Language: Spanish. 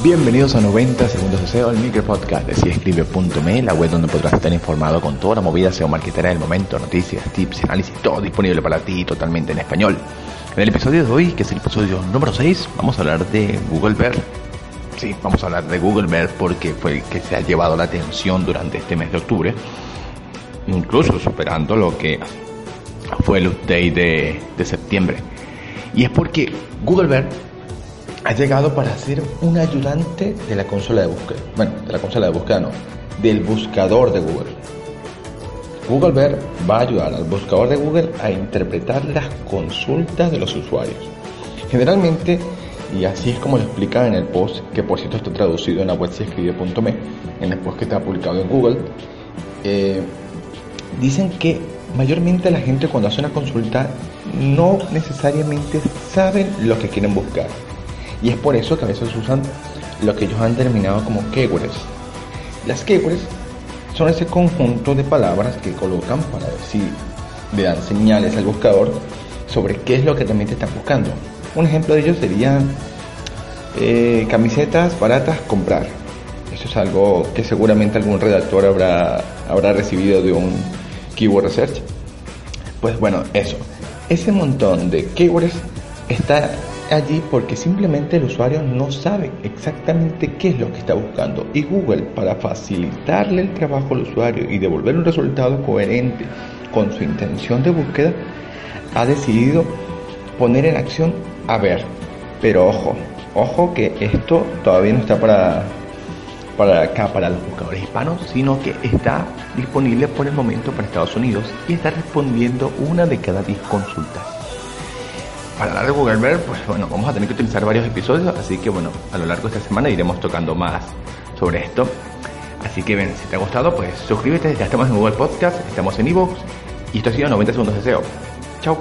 Bienvenidos a 90 segundos de SEO, el micro podcast de siescribe.me, la web donde podrás estar informado con toda la movida SEO marketera del momento, noticias, tips, análisis, todo disponible para ti totalmente en español. En el episodio de hoy, que es el episodio número 6, vamos a hablar de Google Bear. Sí, vamos a hablar de Google Bear porque fue el que se ha llevado la atención durante este mes de octubre, incluso superando lo que fue el update de, de septiembre. Y es porque Google Bear ha llegado para ser un ayudante de la consola de búsqueda. Bueno, de la consola de búsqueda no, del buscador de Google. Google Bear va a ayudar al buscador de Google a interpretar las consultas de los usuarios. Generalmente, y así es como lo explican en el post, que por cierto está traducido en la web escribe.me, en el post que está publicado en Google, eh, dicen que mayormente la gente cuando hace una consulta no necesariamente saben lo que quieren buscar y es por eso que a veces usan lo que ellos han denominado como keywords. Las keywords son ese conjunto de palabras que colocan para ver si le dan señales al buscador sobre qué es lo que realmente están buscando. Un ejemplo de ello sería eh, camisetas baratas comprar. Eso es algo que seguramente algún redactor habrá, habrá recibido de un keyword research. Pues bueno, eso. Ese montón de keywords está allí porque simplemente el usuario no sabe exactamente qué es lo que está buscando. Y Google para facilitarle el trabajo al usuario y devolver un resultado coherente con su intención de búsqueda ha decidido poner en acción a ver. Pero ojo ojo que esto todavía no está para para acá para los buscadores hispanos sino que está disponible por el momento para Estados Unidos y está respondiendo una de cada 10 consultas para hablar de Google Bear, pues bueno, vamos a tener que utilizar varios episodios, así que bueno, a lo largo de esta semana iremos tocando más sobre esto. Así que ven, si te ha gustado, pues suscríbete, ya estamos en Google Podcast, estamos en Evox y esto ha sido 90 segundos de SEO. Chao.